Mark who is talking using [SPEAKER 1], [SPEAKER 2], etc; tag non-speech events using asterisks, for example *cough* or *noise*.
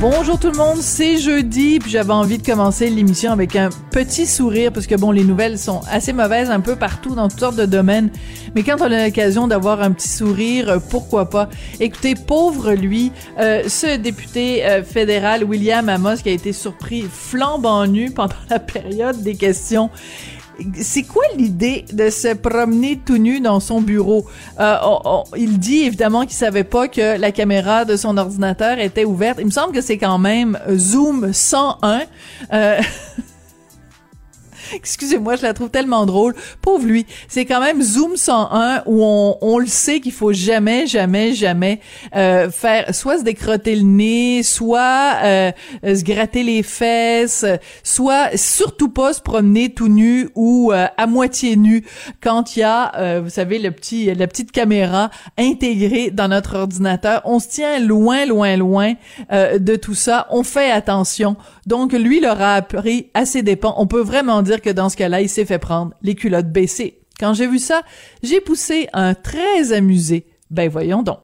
[SPEAKER 1] Bonjour tout le monde, c'est jeudi, puis j'avais envie de commencer l'émission avec un petit sourire, parce que bon, les nouvelles sont assez mauvaises un peu partout dans toutes sortes de domaines, mais quand on a l'occasion d'avoir un petit sourire, pourquoi pas? Écoutez, pauvre lui, euh, ce député euh, fédéral William Amos qui a été surpris flambant nu pendant la période des questions c'est quoi l'idée de se promener tout nu dans son bureau? Euh, il dit évidemment qu'il savait pas que la caméra de son ordinateur était ouverte. Il me semble que c'est quand même Zoom 101. Euh, *laughs* *laughs* Excusez-moi, je la trouve tellement drôle. Pauvre lui. C'est quand même Zoom 101 où on, on le sait qu'il faut jamais, jamais, jamais euh, faire soit se décrotter le nez, soit euh, se gratter les fesses, soit surtout pas se promener tout nu ou euh, à moitié nu quand il y a, euh, vous savez, le petit, la petite caméra intégrée dans notre ordinateur. On se tient loin, loin, loin de tout ça. On fait attention. Donc lui l'aura appris à ses dépens. On peut vraiment que dans ce cas-là, il s'est fait prendre les culottes baissées. Quand j'ai vu ça, j'ai poussé un très amusé. Ben voyons donc.